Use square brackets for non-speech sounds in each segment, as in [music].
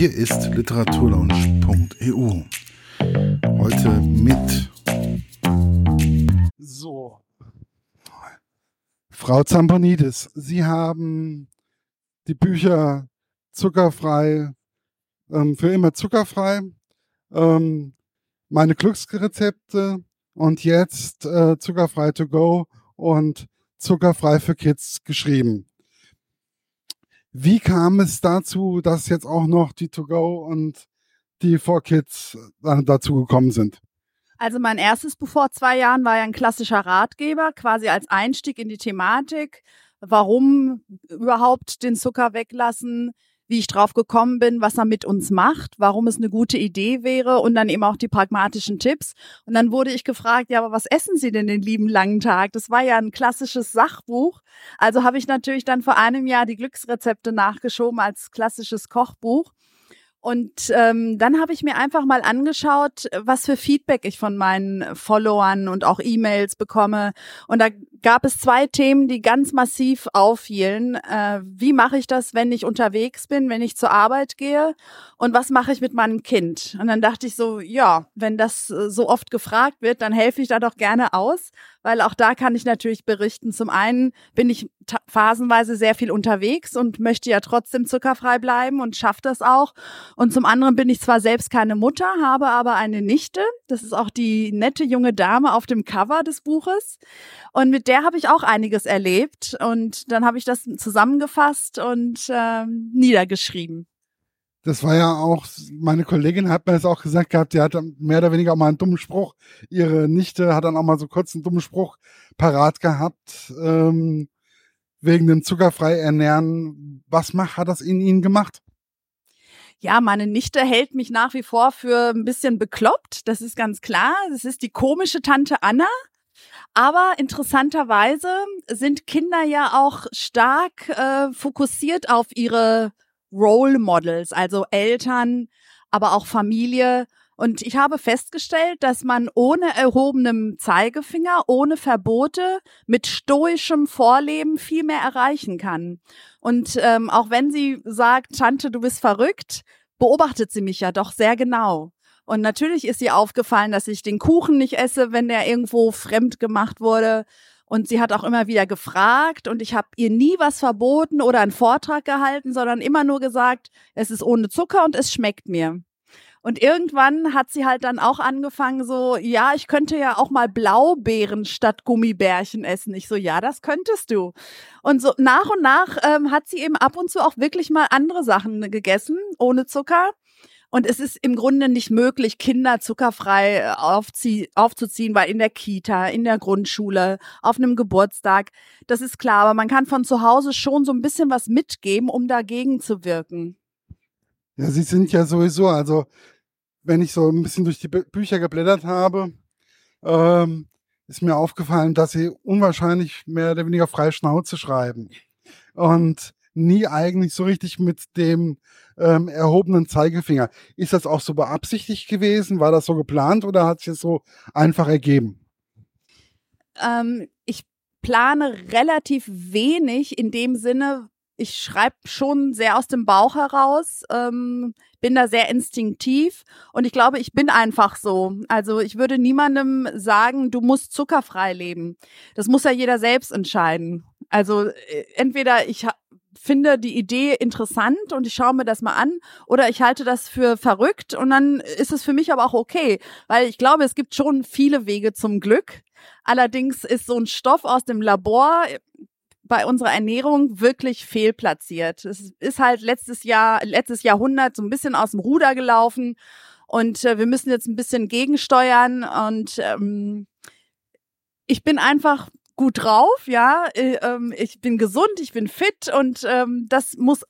Hier ist literaturlaunch.eu. Heute mit so Frau Zamponidis. Sie haben die Bücher zuckerfrei ähm, für immer zuckerfrei. Ähm, meine Glücksrezepte und jetzt äh, zuckerfrei to go und zuckerfrei für Kids geschrieben. Wie kam es dazu, dass jetzt auch noch die To-Go und die For Kids äh, dazu gekommen sind? Also mein erstes Buch vor zwei Jahren war ja ein klassischer Ratgeber, quasi als Einstieg in die Thematik. Warum überhaupt den Zucker weglassen? Wie ich drauf gekommen bin, was er mit uns macht, warum es eine gute Idee wäre und dann eben auch die pragmatischen Tipps. Und dann wurde ich gefragt, ja, aber was essen Sie denn den lieben langen Tag? Das war ja ein klassisches Sachbuch. Also habe ich natürlich dann vor einem Jahr die Glücksrezepte nachgeschoben als klassisches Kochbuch. Und ähm, dann habe ich mir einfach mal angeschaut, was für Feedback ich von meinen Followern und auch E-Mails bekomme. Und da gab es zwei Themen, die ganz massiv auffielen. Äh, wie mache ich das, wenn ich unterwegs bin, wenn ich zur Arbeit gehe? Und was mache ich mit meinem Kind? Und dann dachte ich so, ja, wenn das äh, so oft gefragt wird, dann helfe ich da doch gerne aus, weil auch da kann ich natürlich berichten. Zum einen bin ich phasenweise sehr viel unterwegs und möchte ja trotzdem zuckerfrei bleiben und schaffe das auch. Und zum anderen bin ich zwar selbst keine Mutter, habe aber eine Nichte. Das ist auch die nette junge Dame auf dem Cover des Buches. Und mit der habe ich auch einiges erlebt. Und dann habe ich das zusammengefasst und äh, niedergeschrieben. Das war ja auch, meine Kollegin hat mir das auch gesagt gehabt, die hat mehr oder weniger auch mal einen dummen Spruch. Ihre Nichte hat dann auch mal so kurz einen dummen Spruch parat gehabt, ähm, wegen dem zuckerfrei ernähren. Was macht, hat das in Ihnen gemacht? Ja, meine Nichte hält mich nach wie vor für ein bisschen bekloppt. Das ist ganz klar. Das ist die komische Tante Anna. Aber interessanterweise sind Kinder ja auch stark äh, fokussiert auf ihre Role Models, also Eltern, aber auch Familie. Und ich habe festgestellt, dass man ohne erhobenem Zeigefinger, ohne Verbote, mit stoischem Vorleben viel mehr erreichen kann. Und ähm, auch wenn sie sagt, Tante, du bist verrückt, beobachtet sie mich ja doch sehr genau. Und natürlich ist ihr aufgefallen, dass ich den Kuchen nicht esse, wenn der irgendwo fremd gemacht wurde. Und sie hat auch immer wieder gefragt und ich habe ihr nie was verboten oder einen Vortrag gehalten, sondern immer nur gesagt, es ist ohne Zucker und es schmeckt mir. Und irgendwann hat sie halt dann auch angefangen so, ja, ich könnte ja auch mal Blaubeeren statt Gummibärchen essen. Ich so, ja, das könntest du. Und so nach und nach ähm, hat sie eben ab und zu auch wirklich mal andere Sachen gegessen, ohne Zucker. Und es ist im Grunde nicht möglich, Kinder zuckerfrei äh, aufzuziehen, weil in der Kita, in der Grundschule, auf einem Geburtstag, das ist klar. Aber man kann von zu Hause schon so ein bisschen was mitgeben, um dagegen zu wirken. Ja, sie sind ja sowieso, also wenn ich so ein bisschen durch die Bücher geblättert habe, ähm, ist mir aufgefallen, dass sie unwahrscheinlich mehr oder weniger frei Schnauze schreiben. Und nie eigentlich so richtig mit dem ähm, erhobenen Zeigefinger. Ist das auch so beabsichtigt gewesen? War das so geplant oder hat sich das so einfach ergeben? Ähm, ich plane relativ wenig in dem Sinne, ich schreibe schon sehr aus dem Bauch heraus, ähm, bin da sehr instinktiv und ich glaube, ich bin einfach so. Also ich würde niemandem sagen, du musst zuckerfrei leben. Das muss ja jeder selbst entscheiden. Also äh, entweder ich finde die Idee interessant und ich schaue mir das mal an oder ich halte das für verrückt und dann ist es für mich aber auch okay, weil ich glaube, es gibt schon viele Wege zum Glück. Allerdings ist so ein Stoff aus dem Labor bei unserer Ernährung wirklich fehlplatziert. Es ist halt letztes Jahr, letztes Jahrhundert so ein bisschen aus dem Ruder gelaufen und äh, wir müssen jetzt ein bisschen gegensteuern und ähm, ich bin einfach gut drauf, ja, äh, ähm, ich bin gesund, ich bin fit und ähm, das muss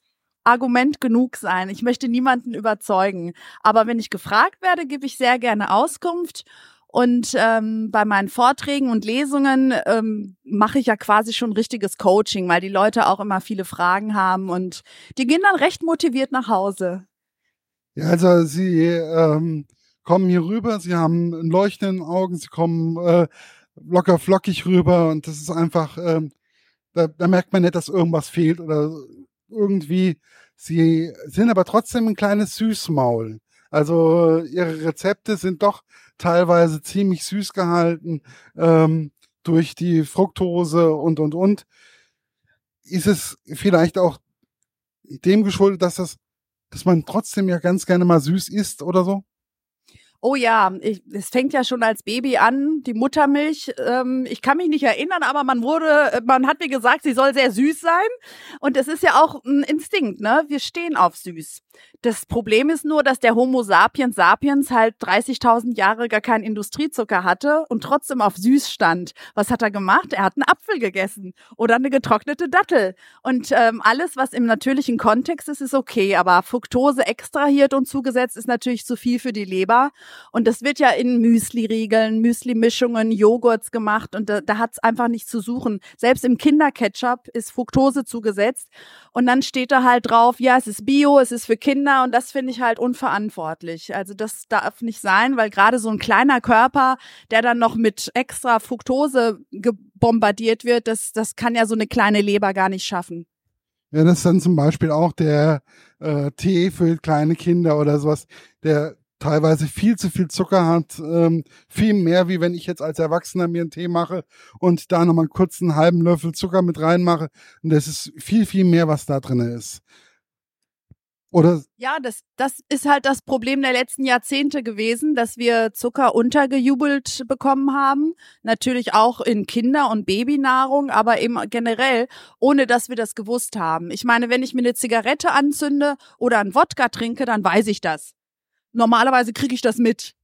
Argument genug sein. Ich möchte niemanden überzeugen. Aber wenn ich gefragt werde, gebe ich sehr gerne Auskunft. Und ähm, bei meinen Vorträgen und Lesungen ähm, mache ich ja quasi schon richtiges Coaching, weil die Leute auch immer viele Fragen haben und die gehen dann recht motiviert nach Hause. Ja, also sie ähm, kommen hier rüber, sie haben ein Leuchten in den Augen, sie kommen äh, locker flockig rüber und das ist einfach, ähm, da, da merkt man nicht, dass irgendwas fehlt oder irgendwie Sie sind aber trotzdem ein kleines Süßmaul. Also ihre Rezepte sind doch teilweise ziemlich süß gehalten ähm, durch die Fructose und und und. Ist es vielleicht auch dem geschuldet, dass das, dass man trotzdem ja ganz gerne mal süß isst oder so? Oh ja, ich, es fängt ja schon als Baby an, die Muttermilch. Ähm, ich kann mich nicht erinnern, aber man wurde, man hat mir gesagt, sie soll sehr süß sein. Und es ist ja auch ein Instinkt, ne? Wir stehen auf süß. Das Problem ist nur, dass der Homo sapiens sapiens halt 30.000 Jahre gar keinen Industriezucker hatte und trotzdem auf süß stand. Was hat er gemacht? Er hat einen Apfel gegessen oder eine getrocknete Dattel. Und ähm, alles, was im natürlichen Kontext ist, ist okay. Aber Fructose extrahiert und zugesetzt ist natürlich zu viel für die Leber. Und das wird ja in Müsli-Riegeln, Müsli-Mischungen, Joghurts gemacht und da, da hat es einfach nicht zu suchen. Selbst im Kinderketchup ist Fructose zugesetzt und dann steht da halt drauf, ja, es ist Bio, es ist für Kinder und das finde ich halt unverantwortlich. Also das darf nicht sein, weil gerade so ein kleiner Körper, der dann noch mit extra Fructose bombardiert wird, das, das kann ja so eine kleine Leber gar nicht schaffen. Ja, das ist dann zum Beispiel auch der äh, Tee für kleine Kinder oder sowas, der teilweise viel zu viel Zucker hat, ähm, viel mehr, wie wenn ich jetzt als Erwachsener mir einen Tee mache und da nochmal kurz einen halben Löffel Zucker mit reinmache. Und das ist viel, viel mehr, was da drin ist. Oder? Ja, das, das ist halt das Problem der letzten Jahrzehnte gewesen, dass wir Zucker untergejubelt bekommen haben. Natürlich auch in Kinder- und Babynahrung, aber eben generell, ohne dass wir das gewusst haben. Ich meine, wenn ich mir eine Zigarette anzünde oder einen Wodka trinke, dann weiß ich das. Normalerweise kriege ich das mit.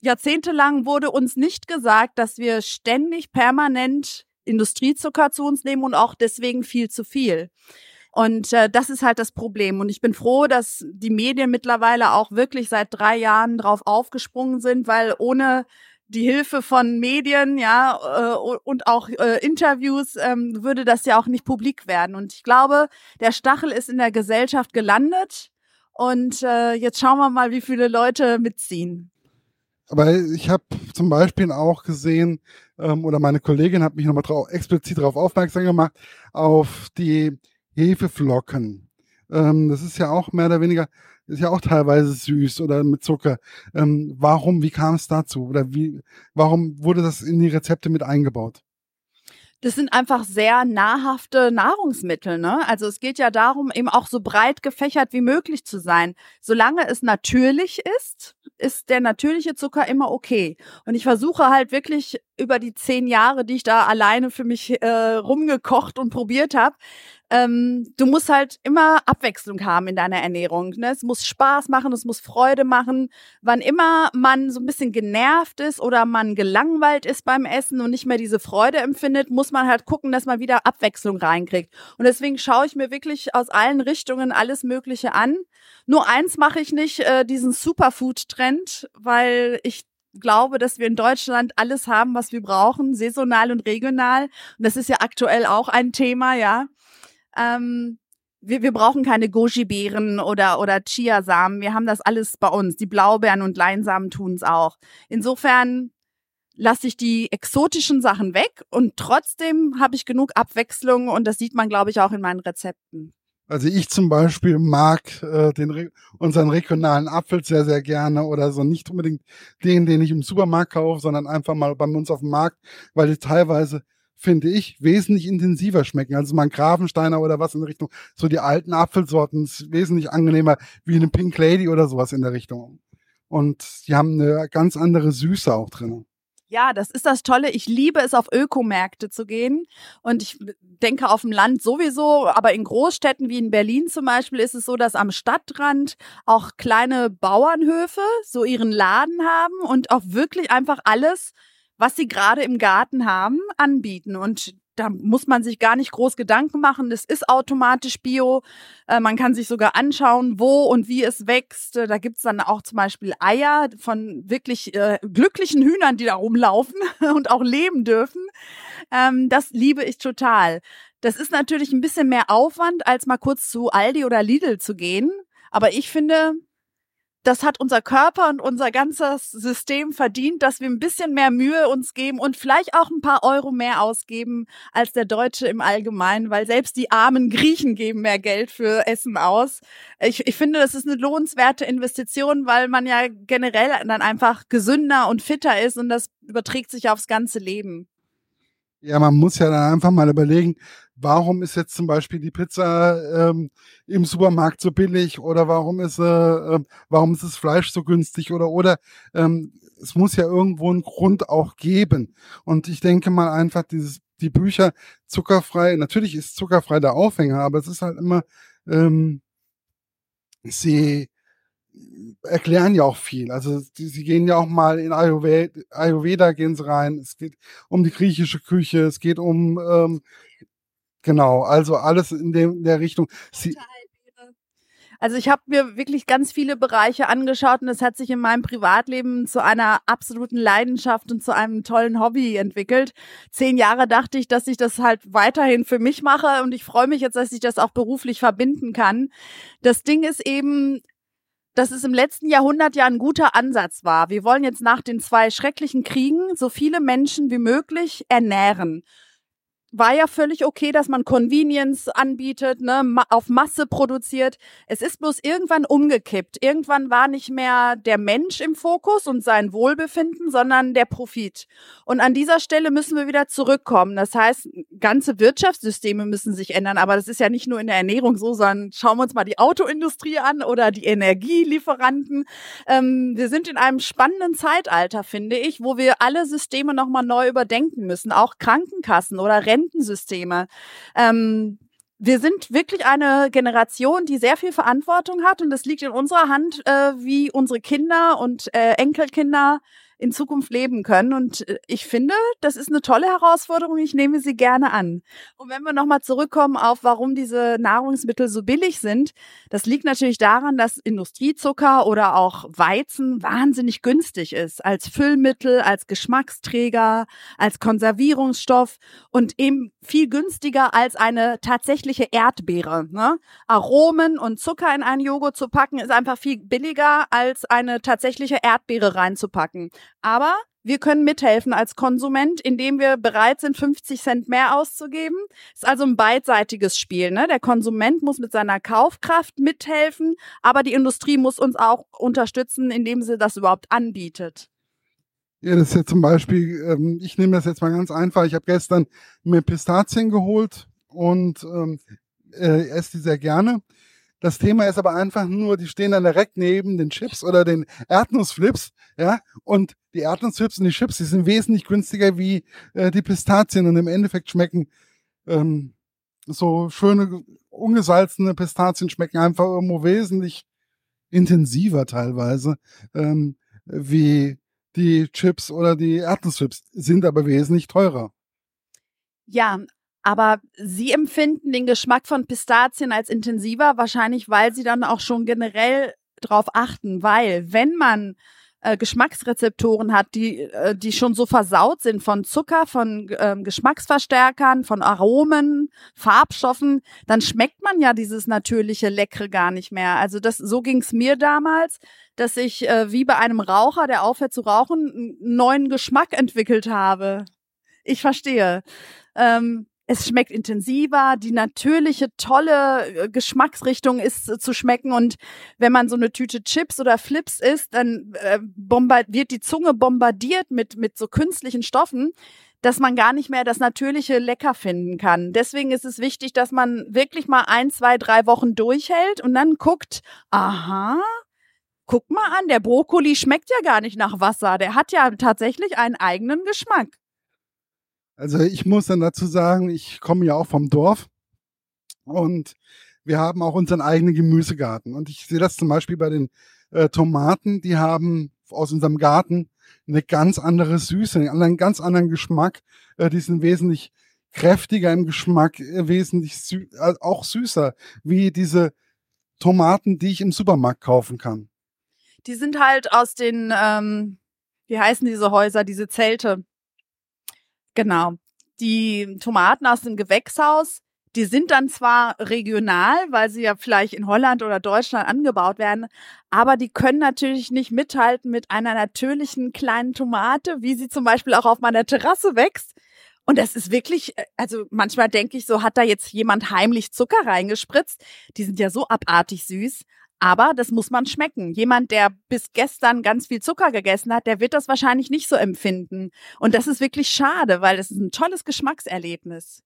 Jahrzehntelang wurde uns nicht gesagt, dass wir ständig permanent Industriezucker zu uns nehmen und auch deswegen viel zu viel. Und äh, das ist halt das Problem. Und ich bin froh, dass die Medien mittlerweile auch wirklich seit drei Jahren drauf aufgesprungen sind, weil ohne die Hilfe von Medien, ja, äh, und auch äh, Interviews ähm, würde das ja auch nicht publik werden. Und ich glaube, der Stachel ist in der Gesellschaft gelandet. Und äh, jetzt schauen wir mal, wie viele Leute mitziehen. Aber ich habe zum Beispiel auch gesehen, ähm, oder meine Kollegin hat mich nochmal drauf, explizit darauf aufmerksam gemacht, auf die Hefeflocken. Ähm, das ist ja auch mehr oder weniger, ist ja auch teilweise süß oder mit Zucker. Ähm, warum, wie kam es dazu? Oder wie, warum wurde das in die Rezepte mit eingebaut? das sind einfach sehr nahrhafte Nahrungsmittel. Ne? Also es geht ja darum, eben auch so breit gefächert wie möglich zu sein. Solange es natürlich ist, ist der natürliche Zucker immer okay. Und ich versuche halt wirklich über die zehn Jahre, die ich da alleine für mich äh, rumgekocht und probiert habe, ähm, du musst halt immer Abwechslung haben in deiner Ernährung. Ne? Es muss Spaß machen, es muss Freude machen. Wann immer man so ein bisschen genervt ist oder man gelangweilt ist beim Essen und nicht mehr diese Freude empfindet, muss man halt gucken, dass man wieder Abwechslung reinkriegt. Und deswegen schaue ich mir wirklich aus allen Richtungen alles Mögliche an. Nur eins mache ich nicht, äh, diesen Superfood-Trend, weil ich glaube, dass wir in Deutschland alles haben, was wir brauchen, saisonal und regional. Und das ist ja aktuell auch ein Thema, ja. Ähm, wir, wir brauchen keine Goji-Beeren oder, oder Chiasamen. Wir haben das alles bei uns. Die Blaubeeren und Leinsamen tun es auch. Insofern lasse ich die exotischen Sachen weg und trotzdem habe ich genug Abwechslung und das sieht man, glaube ich, auch in meinen Rezepten. Also ich zum Beispiel mag äh, den unseren regionalen Apfel sehr, sehr gerne oder so nicht unbedingt den, den ich im Supermarkt kaufe, sondern einfach mal bei uns auf dem Markt, weil die teilweise finde ich, wesentlich intensiver schmecken. Also mal ein Grafensteiner oder was in Richtung. So die alten Apfelsorten ist wesentlich angenehmer wie eine Pink Lady oder sowas in der Richtung. Und die haben eine ganz andere Süße auch drin. Ja, das ist das Tolle. Ich liebe es, auf Ökomärkte zu gehen. Und ich denke auf dem Land sowieso, aber in Großstädten wie in Berlin zum Beispiel ist es so, dass am Stadtrand auch kleine Bauernhöfe so ihren Laden haben und auch wirklich einfach alles was sie gerade im Garten haben, anbieten. Und da muss man sich gar nicht groß Gedanken machen. Das ist automatisch Bio. Äh, man kann sich sogar anschauen, wo und wie es wächst. Da gibt's dann auch zum Beispiel Eier von wirklich äh, glücklichen Hühnern, die da rumlaufen [laughs] und auch leben dürfen. Ähm, das liebe ich total. Das ist natürlich ein bisschen mehr Aufwand, als mal kurz zu Aldi oder Lidl zu gehen. Aber ich finde, das hat unser Körper und unser ganzes System verdient, dass wir ein bisschen mehr Mühe uns geben und vielleicht auch ein paar Euro mehr ausgeben als der Deutsche im Allgemeinen, weil selbst die armen Griechen geben mehr Geld für Essen aus. Ich, ich finde, das ist eine lohnenswerte Investition, weil man ja generell dann einfach gesünder und fitter ist und das überträgt sich aufs ganze Leben. Ja, man muss ja dann einfach mal überlegen, warum ist jetzt zum Beispiel die Pizza ähm, im Supermarkt so billig oder warum ist, äh, äh, warum ist das Fleisch so günstig oder oder ähm, es muss ja irgendwo einen Grund auch geben. Und ich denke mal einfach, dieses, die Bücher zuckerfrei, natürlich ist zuckerfrei der Aufhänger, aber es ist halt immer, ähm, sie erklären ja auch viel. Also die, sie gehen ja auch mal in Ayurveda, Ayurveda gehen sie rein. Es geht um die griechische Küche, es geht um ähm, Genau, also alles in, dem, in der Richtung. Sie, also ich habe mir wirklich ganz viele Bereiche angeschaut und es hat sich in meinem Privatleben zu einer absoluten Leidenschaft und zu einem tollen Hobby entwickelt. Zehn Jahre dachte ich, dass ich das halt weiterhin für mich mache und ich freue mich jetzt, dass ich das auch beruflich verbinden kann. Das Ding ist eben, dass es im letzten Jahrhundert ja ein guter Ansatz war. Wir wollen jetzt nach den zwei schrecklichen Kriegen so viele Menschen wie möglich ernähren war ja völlig okay, dass man Convenience anbietet, ne, auf Masse produziert. Es ist bloß irgendwann umgekippt. Irgendwann war nicht mehr der Mensch im Fokus und sein Wohlbefinden, sondern der Profit. Und an dieser Stelle müssen wir wieder zurückkommen. Das heißt, ganze Wirtschaftssysteme müssen sich ändern. Aber das ist ja nicht nur in der Ernährung so, sondern schauen wir uns mal die Autoindustrie an oder die Energielieferanten. Ähm, wir sind in einem spannenden Zeitalter, finde ich, wo wir alle Systeme nochmal neu überdenken müssen. Auch Krankenkassen oder Renten Rentensysteme. Ähm, wir sind wirklich eine Generation, die sehr viel Verantwortung hat und es liegt in unserer Hand, äh, wie unsere Kinder und äh, Enkelkinder in Zukunft leben können. Und äh, ich finde, das ist eine tolle Herausforderung. Ich nehme sie gerne an. Und wenn wir nochmal zurückkommen auf, warum diese Nahrungsmittel so billig sind, das liegt natürlich daran, dass Industriezucker oder auch Weizen wahnsinnig günstig ist als Füllmittel, als Geschmacksträger, als Konservierungsstoff und eben viel günstiger als eine tatsächliche Erdbeere. Ne? Aromen und Zucker in einen Joghurt zu packen, ist einfach viel billiger als eine tatsächliche Erdbeere reinzupacken. Aber wir können mithelfen als Konsument, indem wir bereit sind, 50 Cent mehr auszugeben. Ist also ein beidseitiges Spiel. Ne? Der Konsument muss mit seiner Kaufkraft mithelfen, aber die Industrie muss uns auch unterstützen, indem sie das überhaupt anbietet. Ja, das ist ja zum Beispiel, ähm, ich nehme das jetzt mal ganz einfach. Ich habe gestern mir Pistazien geholt und ähm, äh, esse die sehr gerne. Das Thema ist aber einfach nur, die stehen dann direkt neben den Chips oder den Erdnussflips, ja, und die Erdnussflips und die Chips, die sind wesentlich günstiger wie äh, die Pistazien und im Endeffekt schmecken ähm, so schöne ungesalzene Pistazien schmecken einfach irgendwo wesentlich intensiver teilweise ähm, wie die Chips oder die Erdnusschips, sind aber wesentlich teurer. Ja, aber Sie empfinden den Geschmack von Pistazien als intensiver, wahrscheinlich weil Sie dann auch schon generell drauf achten, weil wenn man äh, Geschmacksrezeptoren hat, die, äh, die schon so versaut sind von Zucker, von äh, Geschmacksverstärkern, von Aromen, Farbstoffen, dann schmeckt man ja dieses natürliche Leckere gar nicht mehr. Also das, so ging's mir damals, dass ich äh, wie bei einem Raucher, der aufhört zu rauchen, einen neuen Geschmack entwickelt habe. Ich verstehe. Ähm, es schmeckt intensiver, die natürliche, tolle äh, Geschmacksrichtung ist äh, zu schmecken. Und wenn man so eine Tüte Chips oder Flips isst, dann äh, wird die Zunge bombardiert mit, mit so künstlichen Stoffen, dass man gar nicht mehr das natürliche lecker finden kann. Deswegen ist es wichtig, dass man wirklich mal ein, zwei, drei Wochen durchhält und dann guckt, aha, guck mal an, der Brokkoli schmeckt ja gar nicht nach Wasser. Der hat ja tatsächlich einen eigenen Geschmack. Also ich muss dann dazu sagen, ich komme ja auch vom Dorf und wir haben auch unseren eigenen Gemüsegarten. Und ich sehe das zum Beispiel bei den äh, Tomaten, die haben aus unserem Garten eine ganz andere Süße, einen ganz anderen Geschmack. Äh, die sind wesentlich kräftiger im Geschmack, äh, wesentlich sü äh, auch süßer, wie diese Tomaten, die ich im Supermarkt kaufen kann. Die sind halt aus den, ähm, wie heißen diese Häuser, diese Zelte? Genau. Die Tomaten aus dem Gewächshaus, Die sind dann zwar regional, weil sie ja vielleicht in Holland oder Deutschland angebaut werden, aber die können natürlich nicht mithalten mit einer natürlichen kleinen Tomate, wie sie zum Beispiel auch auf meiner Terrasse wächst. Und das ist wirklich, äh, also manchmal denke ich so, hat da jetzt jemand heimlich Zucker reingespritzt? Die sind ja so abartig süß. Aber das muss man schmecken. Jemand, der bis gestern ganz viel Zucker gegessen hat, der wird das wahrscheinlich nicht so empfinden. Und das ist wirklich schade, weil das ist ein tolles Geschmackserlebnis.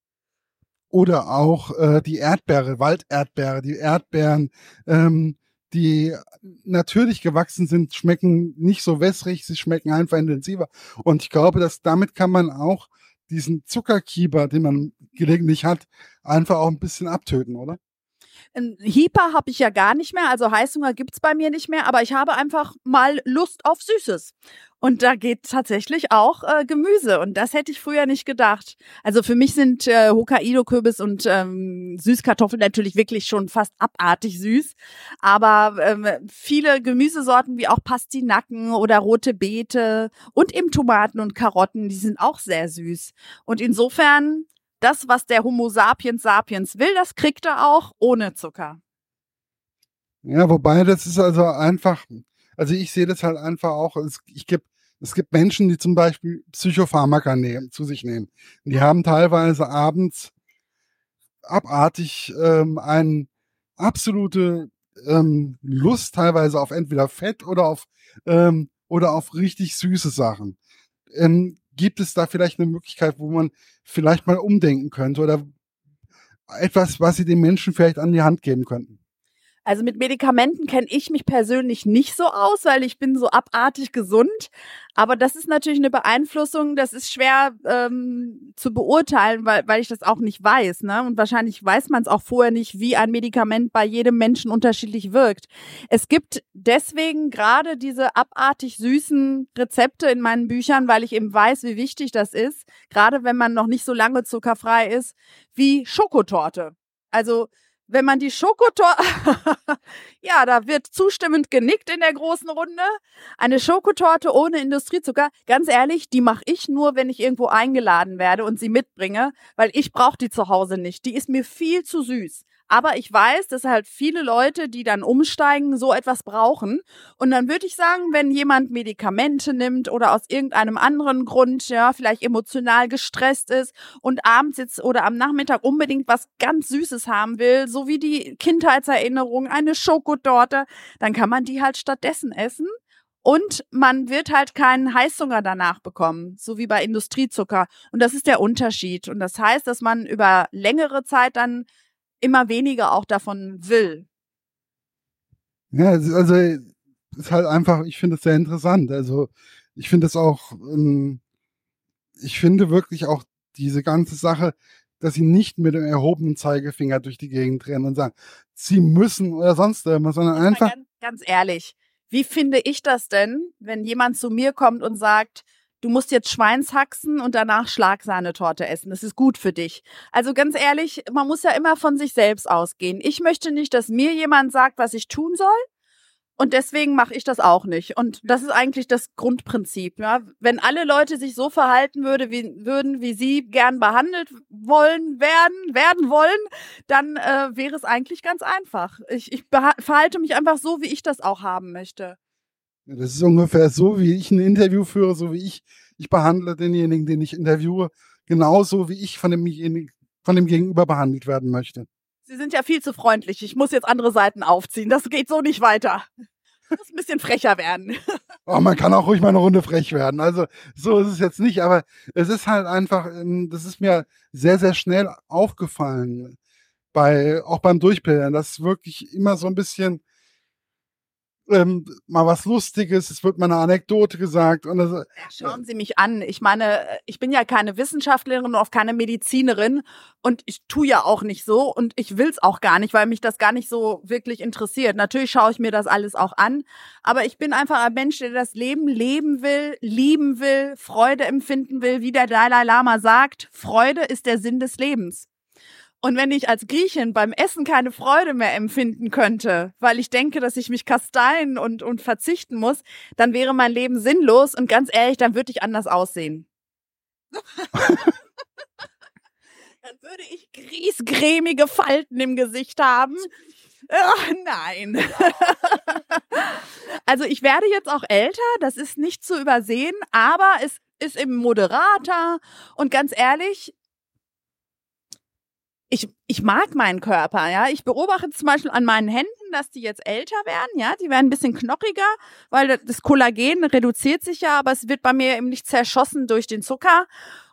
Oder auch äh, die Erdbeere, Walderdbeere, die Erdbeeren, ähm, die natürlich gewachsen sind, schmecken nicht so wässrig, sie schmecken einfach intensiver. Und ich glaube, dass damit kann man auch diesen Zuckerkieber, den man gelegentlich hat, einfach auch ein bisschen abtöten, oder? Ein Hyper habe ich ja gar nicht mehr, also Heißhunger gibt's bei mir nicht mehr, aber ich habe einfach mal Lust auf Süßes. Und da geht tatsächlich auch äh, Gemüse. Und das hätte ich früher nicht gedacht. Also für mich sind äh, Hokkaido-Kürbis und ähm, Süßkartoffeln natürlich wirklich schon fast abartig süß. Aber ähm, viele Gemüsesorten wie auch Pastinaken oder rote Beete und eben Tomaten und Karotten, die sind auch sehr süß. Und insofern, das, was der Homo sapiens sapiens will, das kriegt er auch ohne Zucker. Ja, wobei das ist also einfach, also ich sehe das halt einfach auch, es, ich gebe es gibt Menschen, die zum Beispiel Psychopharmaka nehmen, zu sich nehmen. Die haben teilweise abends abartig ähm, eine absolute ähm, Lust teilweise auf entweder Fett oder auf ähm, oder auf richtig süße Sachen. Ähm, gibt es da vielleicht eine Möglichkeit, wo man vielleicht mal umdenken könnte oder etwas, was sie den Menschen vielleicht an die Hand geben könnten? Also mit Medikamenten kenne ich mich persönlich nicht so aus, weil ich bin so abartig gesund. Aber das ist natürlich eine Beeinflussung, das ist schwer ähm, zu beurteilen, weil, weil ich das auch nicht weiß. Ne? Und wahrscheinlich weiß man es auch vorher nicht, wie ein Medikament bei jedem Menschen unterschiedlich wirkt. Es gibt deswegen gerade diese abartig süßen Rezepte in meinen Büchern, weil ich eben weiß, wie wichtig das ist, gerade wenn man noch nicht so lange zuckerfrei ist, wie Schokotorte. Also wenn man die Schokotorte, [laughs] ja, da wird zustimmend genickt in der großen Runde. Eine Schokotorte ohne Industriezucker, ganz ehrlich, die mache ich nur, wenn ich irgendwo eingeladen werde und sie mitbringe, weil ich brauche die zu Hause nicht. Die ist mir viel zu süß. Aber ich weiß, dass halt viele Leute, die dann umsteigen, so etwas brauchen. Und dann würde ich sagen, wenn jemand Medikamente nimmt oder aus irgendeinem anderen Grund, ja, vielleicht emotional gestresst ist und abends jetzt oder am Nachmittag unbedingt was ganz Süßes haben will, so wie die Kindheitserinnerung, eine Schokotorte, dann kann man die halt stattdessen essen. Und man wird halt keinen Heißhunger danach bekommen, so wie bei Industriezucker. Und das ist der Unterschied. Und das heißt, dass man über längere Zeit dann immer weniger auch davon will. Ja, also ist halt einfach, ich finde es sehr interessant. Also ich finde es auch, ähm, ich finde wirklich auch diese ganze Sache, dass sie nicht mit dem erhobenen Zeigefinger durch die Gegend rennen und sagen, sie müssen oder sonst irgendwas, sondern einfach. Ganz, ganz ehrlich, wie finde ich das denn, wenn jemand zu mir kommt und sagt, du musst jetzt Schweinshaxen und danach Schlagsahnetorte essen. Das ist gut für dich. Also ganz ehrlich, man muss ja immer von sich selbst ausgehen. Ich möchte nicht, dass mir jemand sagt, was ich tun soll. Und deswegen mache ich das auch nicht. Und das ist eigentlich das Grundprinzip. Ja? Wenn alle Leute sich so verhalten würde, wie, würden, wie sie gern behandelt wollen werden, werden wollen, dann äh, wäre es eigentlich ganz einfach. Ich, ich verhalte mich einfach so, wie ich das auch haben möchte. Das ist ungefähr so, wie ich ein Interview führe, so wie ich, ich behandle denjenigen, den ich interviewe, genauso wie ich von dem, von dem Gegenüber behandelt werden möchte. Sie sind ja viel zu freundlich. Ich muss jetzt andere Seiten aufziehen. Das geht so nicht weiter. Ich muss ein bisschen frecher werden. [laughs] Oh, man kann auch ruhig mal eine Runde frech werden. Also so ist es jetzt nicht, aber es ist halt einfach, ähm, das ist mir sehr, sehr schnell aufgefallen. Bei, auch beim Durchbildern, dass wirklich immer so ein bisschen ähm, mal was Lustiges, es wird mal eine Anekdote gesagt. Und das, schauen Sie mich an. Ich meine, ich bin ja keine Wissenschaftlerin und auch keine Medizinerin und ich tue ja auch nicht so und ich will's auch gar nicht, weil mich das gar nicht so wirklich interessiert. Natürlich schaue ich mir das alles auch an, aber ich bin einfach ein Mensch, der das Leben leben will, lieben will, Freude empfinden will, wie der Dalai Lama sagt, Freude ist der Sinn des Lebens. Und wenn ich als Griechin beim Essen keine Freude mehr empfinden könnte, weil ich denke, dass ich mich kasteien und, und verzichten muss, dann wäre mein Leben sinnlos und ganz ehrlich, dann würde ich anders aussehen. [laughs] Dann würde ich griesgrämige Falten im Gesicht haben. Ach, nein. [laughs] also ich werde jetzt auch älter, das ist nicht zu übersehen, aber es ist eben moderater und ganz ehrlich, ich, ich mag meinen Körper, ja. Ich beobachte zum Beispiel an meinen Händen, dass die jetzt älter werden, ja. Die werden ein bisschen knochiger, weil das Kollagen reduziert sich ja, aber es wird bei mir eben nicht zerschossen durch den Zucker.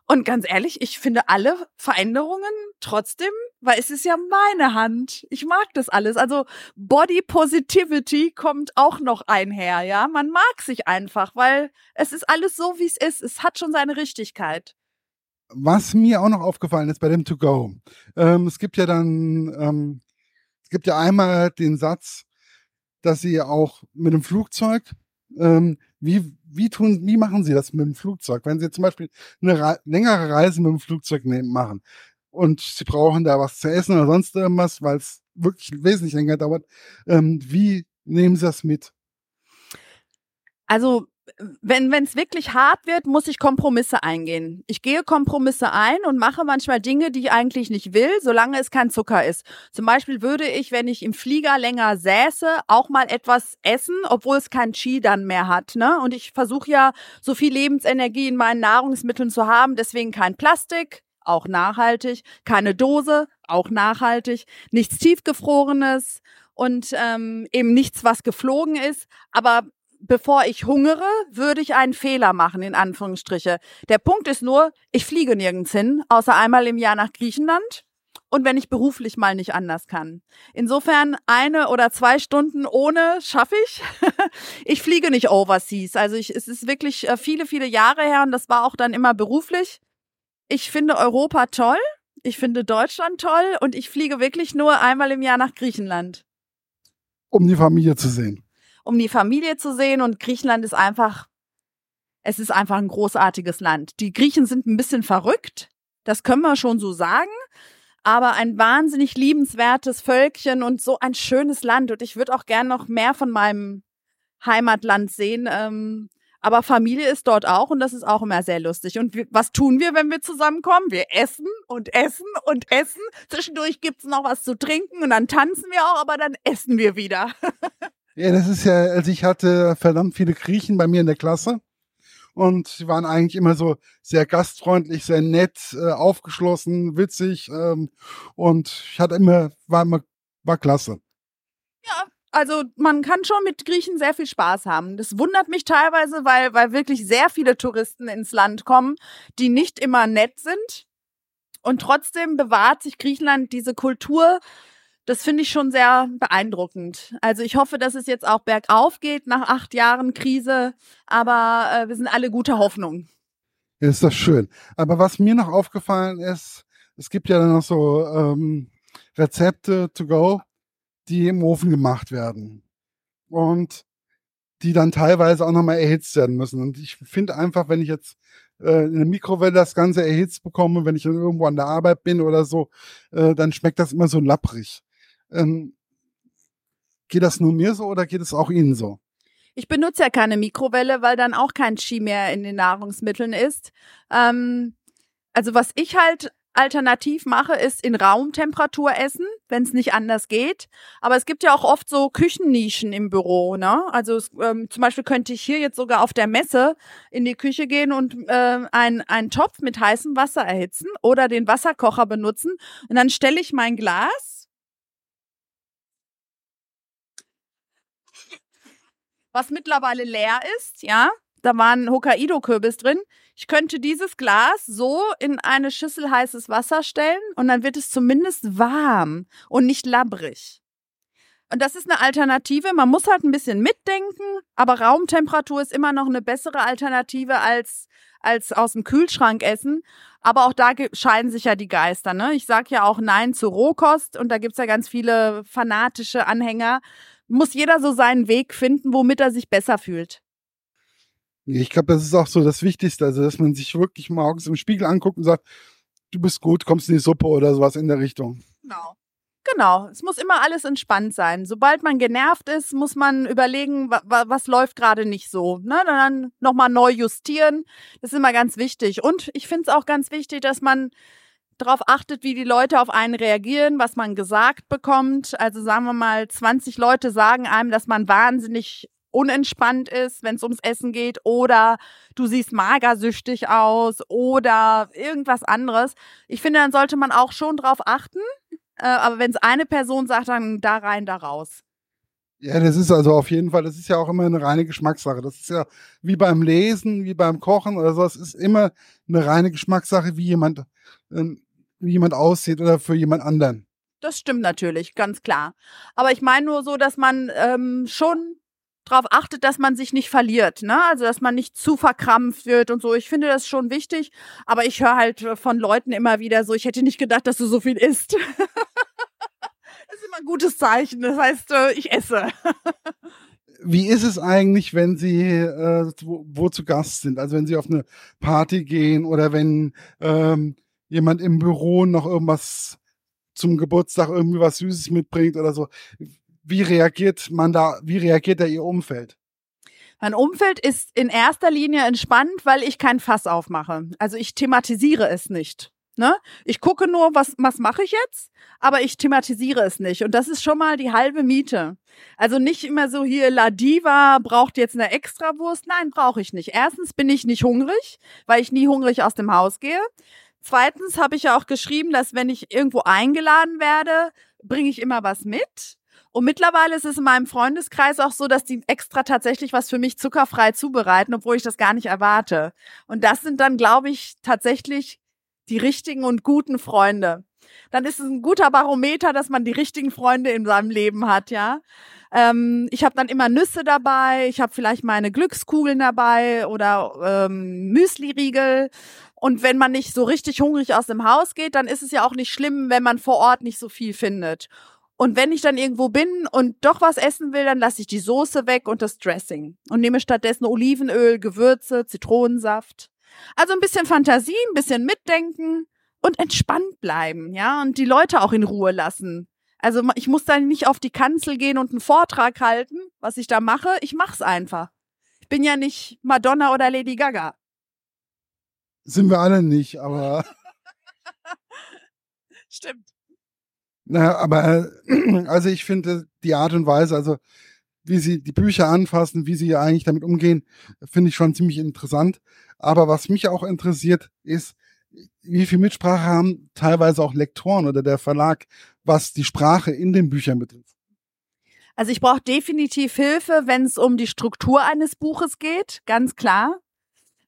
Und ganz ehrlich, ich finde alle Veränderungen trotzdem, weil es ist ja meine Hand. Ich mag das alles. Also Body Positivity kommt auch noch einher, ja. Man mag sich einfach, weil es ist alles so, wie es ist. Es hat schon seine Richtigkeit. Was mir auch noch aufgefallen ist bei dem To-Go, ähm, es gibt ja dann, ähm, es gibt ja einmal den Satz, dass sie auch mit dem Flugzeug, ähm, wie, wie tun, wie machen sie das mit dem Flugzeug? Wenn sie zum Beispiel eine Re längere Reise mit dem Flugzeug nehmen, machen und sie brauchen da was zu essen oder sonst irgendwas, weil es wirklich wesentlich länger dauert, ähm, wie nehmen sie das mit? Also wenn es wirklich hart wird, muss ich Kompromisse eingehen. Ich gehe Kompromisse ein und mache manchmal Dinge, die ich eigentlich nicht will, solange es kein Zucker ist. Zum Beispiel würde ich, wenn ich im Flieger länger säße, auch mal etwas essen, obwohl es kein Qi dann mehr hat. Ne? Und ich versuche ja, so viel Lebensenergie in meinen Nahrungsmitteln zu haben, deswegen kein Plastik, auch nachhaltig, keine Dose, auch nachhaltig, nichts tiefgefrorenes und ähm, eben nichts, was geflogen ist. Aber bevor ich hungere, würde ich einen Fehler machen, in Anführungsstriche. Der Punkt ist nur, ich fliege nirgends hin, außer einmal im Jahr nach Griechenland. Und wenn ich beruflich mal nicht anders kann. Insofern eine oder zwei Stunden ohne schaffe ich. [laughs] ich fliege nicht overseas. Also ich, es ist wirklich äh, viele, viele Jahre her und das war auch dann immer beruflich. Ich finde Europa toll. Ich finde Deutschland toll und ich fliege wirklich nur einmal im Jahr nach Griechenland. Um die Familie zu sehen um die Familie zu sehen. Und Griechenland ist einfach, es ist einfach ein großartiges Land. Die Griechen sind ein bisschen verrückt, das können wir schon so sagen. Aber ein wahnsinnig liebenswertes Völkchen und so ein schönes Land. Und ich würde auch gern noch mehr von meinem Heimatland sehen. Ähm, aber Familie ist dort auch und das ist auch immer sehr lustig. Und was tun wir, wenn wir zusammenkommen? Wir essen und essen und essen. Zwischendurch gibt's noch was zu trinken und dann tanzen wir auch, aber dann essen wir wieder. [laughs] Ja, das ist ja, also ich hatte verdammt viele Griechen bei mir in der Klasse und sie waren eigentlich immer so sehr gastfreundlich, sehr nett, äh, aufgeschlossen, witzig ähm, und ich hatte immer, war immer, war klasse. Ja, also man kann schon mit Griechen sehr viel Spaß haben. Das wundert mich teilweise, weil, weil wirklich sehr viele Touristen ins Land kommen, die nicht immer nett sind. Und trotzdem bewahrt sich Griechenland diese Kultur, das finde ich schon sehr beeindruckend. Also ich hoffe, dass es jetzt auch bergauf geht nach acht Jahren Krise, aber äh, wir sind alle guter Hoffnung. Ist das schön. Aber was mir noch aufgefallen ist, es gibt ja dann noch so ähm, Rezepte to go, die im Ofen gemacht werden. Und die dann teilweise auch nochmal erhitzt werden müssen. Und ich finde einfach, wenn ich jetzt äh, in der Mikrowelle das Ganze erhitzt bekomme, wenn ich dann irgendwo an der Arbeit bin oder so, äh, dann schmeckt das immer so lapprig. Ähm, geht das nur mir so oder geht es auch Ihnen so? Ich benutze ja keine Mikrowelle, weil dann auch kein Ski mehr in den Nahrungsmitteln ist. Ähm, also was ich halt alternativ mache, ist in Raumtemperatur essen, wenn es nicht anders geht. Aber es gibt ja auch oft so Küchennischen im Büro. Ne? Also ähm, zum Beispiel könnte ich hier jetzt sogar auf der Messe in die Küche gehen und äh, ein, einen Topf mit heißem Wasser erhitzen oder den Wasserkocher benutzen. Und dann stelle ich mein Glas was mittlerweile leer ist, ja. Da war ein Hokkaido-Kürbis drin. Ich könnte dieses Glas so in eine Schüssel heißes Wasser stellen und dann wird es zumindest warm und nicht labbrig. Und das ist eine Alternative. Man muss halt ein bisschen mitdenken, aber Raumtemperatur ist immer noch eine bessere Alternative als, als aus dem Kühlschrank essen. Aber auch da scheiden sich ja die Geister. Ne? Ich sage ja auch Nein zu Rohkost und da gibt's ja ganz viele fanatische Anhänger muss jeder so seinen Weg finden, womit er sich besser fühlt. Ich glaube, das ist auch so das Wichtigste, also dass man sich wirklich morgens im Spiegel anguckt und sagt, du bist gut, kommst in die Suppe oder sowas in der Richtung. Genau. Genau, es muss immer alles entspannt sein. Sobald man genervt ist, muss man überlegen, wa was läuft gerade nicht so. Ne? Dann nochmal neu justieren. Das ist immer ganz wichtig. Und ich finde es auch ganz wichtig, dass man darauf achtet, wie die Leute auf einen reagieren, was man gesagt bekommt. Also sagen wir mal, 20 Leute sagen einem, dass man wahnsinnig unentspannt ist, wenn es ums Essen geht, oder du siehst magersüchtig aus oder irgendwas anderes. Ich finde, dann sollte man auch schon drauf achten. Äh, aber wenn es eine Person sagt, dann da rein, da raus. Ja, das ist also auf jeden Fall, das ist ja auch immer eine reine Geschmackssache. Das ist ja wie beim Lesen, wie beim Kochen oder so. Es ist immer eine reine Geschmackssache, wie jemand, ähm, jemand aussieht oder für jemand anderen. Das stimmt natürlich, ganz klar. Aber ich meine nur so, dass man ähm, schon darauf achtet, dass man sich nicht verliert, ne? Also dass man nicht zu verkrampft wird und so. Ich finde das schon wichtig, aber ich höre halt von Leuten immer wieder so, ich hätte nicht gedacht, dass du so viel isst. das [laughs] ist immer ein gutes Zeichen. Das heißt, äh, ich esse. [laughs] Wie ist es eigentlich, wenn Sie äh, wo, wo, zu Gast sind? Also wenn Sie auf eine Party gehen oder wenn ähm, jemand im Büro noch irgendwas zum Geburtstag irgendwie was Süßes mitbringt oder so wie reagiert man da, wie reagiert da Ihr Umfeld? Mein Umfeld ist in erster Linie entspannt, weil ich kein Fass aufmache. Also ich thematisiere es nicht. Ne? Ich gucke nur, was, was mache ich jetzt, aber ich thematisiere es nicht. Und das ist schon mal die halbe Miete. Also nicht immer so hier, La Diva braucht jetzt eine Extrawurst. Nein, brauche ich nicht. Erstens bin ich nicht hungrig, weil ich nie hungrig aus dem Haus gehe. Zweitens habe ich ja auch geschrieben, dass wenn ich irgendwo eingeladen werde, bringe ich immer was mit. Und mittlerweile ist es in meinem Freundeskreis auch so, dass die extra tatsächlich was für mich zuckerfrei zubereiten, obwohl ich das gar nicht erwarte. Und das sind dann, glaube ich, tatsächlich die richtigen und guten Freunde. Dann ist es ein guter Barometer, dass man die richtigen Freunde in seinem Leben hat, ja. Ähm, ich habe dann immer Nüsse dabei, ich habe vielleicht meine Glückskugeln dabei oder ähm, Müsli-Riegel. Und wenn man nicht so richtig hungrig aus dem Haus geht, dann ist es ja auch nicht schlimm, wenn man vor Ort nicht so viel findet. Und wenn ich dann irgendwo bin und doch was essen will, dann lasse ich die Soße weg und das Dressing und nehme stattdessen Olivenöl, Gewürze, Zitronensaft. Also ein bisschen Fantasie, ein bisschen mitdenken und entspannt bleiben, ja, und die Leute auch in Ruhe lassen. Also ich muss dann nicht auf die Kanzel gehen und einen Vortrag halten, was ich da mache. Ich mach's einfach. Ich bin ja nicht Madonna oder Lady Gaga. Sind wir alle nicht, aber. [laughs] Stimmt. Na, aber äh, also ich finde die Art und Weise, also wie sie die Bücher anfassen, wie sie eigentlich damit umgehen, finde ich schon ziemlich interessant. Aber was mich auch interessiert, ist, wie viel Mitsprache haben teilweise auch Lektoren oder der Verlag, was die Sprache in den Büchern betrifft. Also ich brauche definitiv Hilfe, wenn es um die Struktur eines Buches geht, ganz klar.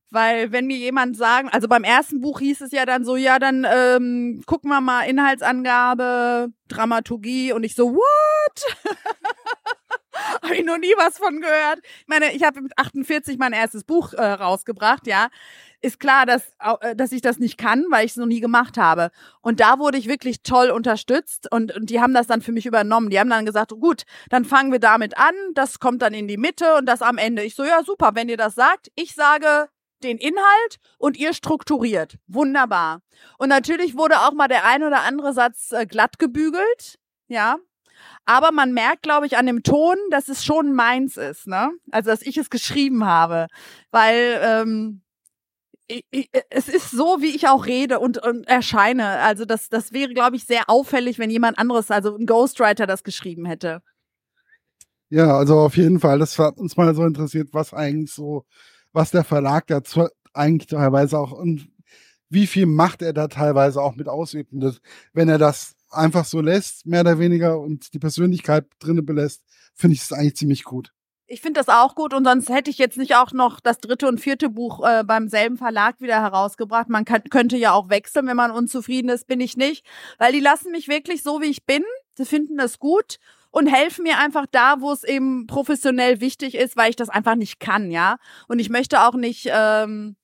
Weil wenn mir jemand sagen, also beim ersten Buch hieß es ja dann so, ja, dann ähm, gucken wir mal Inhaltsangabe, Dramaturgie und ich so, what? [laughs] habe ich noch nie was von gehört. Ich meine, ich habe mit 48 mein erstes Buch äh, rausgebracht, ja. Ist klar, dass, äh, dass ich das nicht kann, weil ich es noch nie gemacht habe. Und da wurde ich wirklich toll unterstützt und, und die haben das dann für mich übernommen. Die haben dann gesagt, gut, dann fangen wir damit an, das kommt dann in die Mitte und das am Ende. Ich so, ja, super, wenn ihr das sagt. Ich sage, den Inhalt und ihr strukturiert. Wunderbar. Und natürlich wurde auch mal der ein oder andere Satz äh, glatt gebügelt, ja. Aber man merkt, glaube ich, an dem Ton, dass es schon meins ist, ne? Also, dass ich es geschrieben habe. Weil ähm, ich, ich, es ist so, wie ich auch rede und, und erscheine. Also, das, das wäre, glaube ich, sehr auffällig, wenn jemand anderes, also ein Ghostwriter, das geschrieben hätte. Ja, also auf jeden Fall. Das hat uns mal so interessiert, was eigentlich so was der Verlag da eigentlich teilweise auch und wie viel Macht er da teilweise auch mit ausübt. Und wenn er das einfach so lässt, mehr oder weniger, und die Persönlichkeit drinnen belässt, finde ich es eigentlich ziemlich gut. Ich finde das auch gut und sonst hätte ich jetzt nicht auch noch das dritte und vierte Buch äh, beim selben Verlag wieder herausgebracht. Man kann, könnte ja auch wechseln, wenn man unzufrieden ist, bin ich nicht, weil die lassen mich wirklich so, wie ich bin. Sie finden das gut und helfen mir einfach da, wo es eben professionell wichtig ist, weil ich das einfach nicht kann, ja. Und ich möchte auch nicht ähm,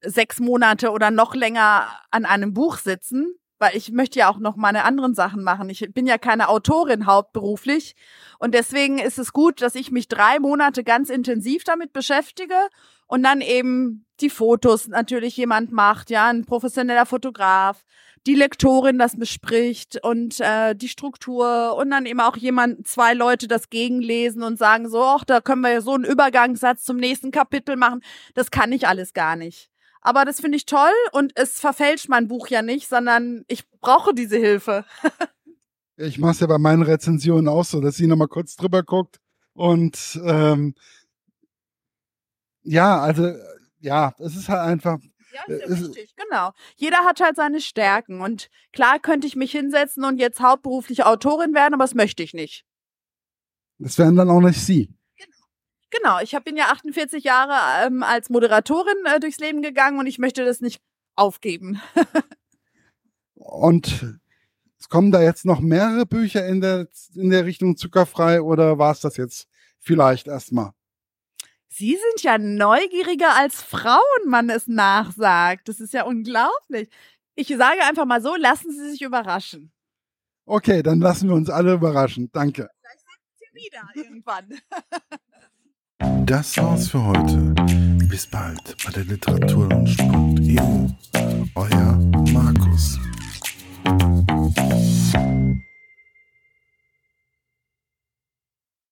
sechs Monate oder noch länger an einem Buch sitzen, weil ich möchte ja auch noch meine anderen Sachen machen. Ich bin ja keine Autorin hauptberuflich und deswegen ist es gut, dass ich mich drei Monate ganz intensiv damit beschäftige und dann eben die Fotos natürlich jemand macht, ja, ein professioneller Fotograf, die Lektorin das bespricht und äh, die Struktur und dann eben auch jemand, zwei Leute das gegenlesen und sagen so, ach, da können wir ja so einen Übergangssatz zum nächsten Kapitel machen. Das kann ich alles gar nicht. Aber das finde ich toll und es verfälscht mein Buch ja nicht, sondern ich brauche diese Hilfe. [laughs] ich mache es ja bei meinen Rezensionen auch so, dass sie nochmal kurz drüber guckt und ähm, ja, also ja, es ist halt einfach. Ja, ist ja richtig, genau. Jeder hat halt seine Stärken und klar könnte ich mich hinsetzen und jetzt hauptberuflich Autorin werden, aber das möchte ich nicht. Das wären dann auch nicht Sie. Genau, ich bin ja 48 Jahre ähm, als Moderatorin äh, durchs Leben gegangen und ich möchte das nicht aufgeben. [laughs] und es kommen da jetzt noch mehrere Bücher in der, in der Richtung zuckerfrei oder war es das jetzt vielleicht erstmal? Sie sind ja neugieriger als Frauen, man es nachsagt. Das ist ja unglaublich. Ich sage einfach mal so, lassen Sie sich überraschen. Okay, dann lassen wir uns alle überraschen. Danke. Vielleicht sehen Sie wieder irgendwann. [laughs] das war's für heute. Bis bald bei der Literaturlaunch.eu. Euer Markus.